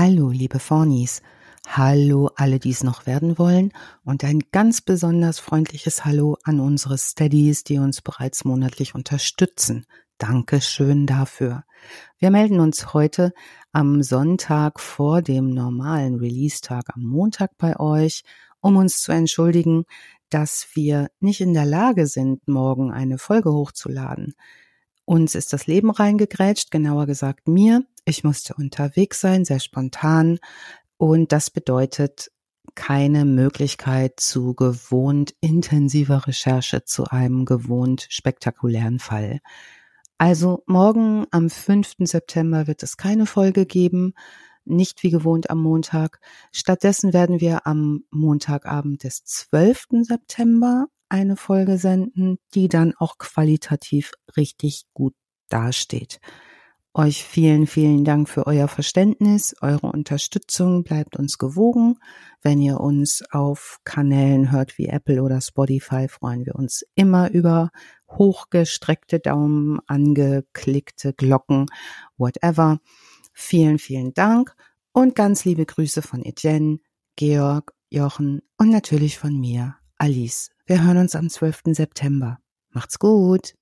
Hallo, liebe Fornis. Hallo, alle, die es noch werden wollen. Und ein ganz besonders freundliches Hallo an unsere Steadies, die uns bereits monatlich unterstützen. Dankeschön dafür. Wir melden uns heute am Sonntag vor dem normalen Release-Tag am Montag bei euch, um uns zu entschuldigen, dass wir nicht in der Lage sind, morgen eine Folge hochzuladen. Uns ist das Leben reingegrätscht, genauer gesagt mir. Ich musste unterwegs sein, sehr spontan. Und das bedeutet keine Möglichkeit zu gewohnt intensiver Recherche zu einem gewohnt spektakulären Fall. Also morgen am 5. September wird es keine Folge geben, nicht wie gewohnt am Montag. Stattdessen werden wir am Montagabend des 12. September eine Folge senden, die dann auch qualitativ richtig gut dasteht. Euch vielen, vielen Dank für euer Verständnis, eure Unterstützung. Bleibt uns gewogen. Wenn ihr uns auf Kanälen hört wie Apple oder Spotify, freuen wir uns immer über hochgestreckte Daumen, angeklickte Glocken, whatever. Vielen, vielen Dank und ganz liebe Grüße von Etienne, Georg, Jochen und natürlich von mir, Alice. Wir hören uns am 12. September. Macht's gut.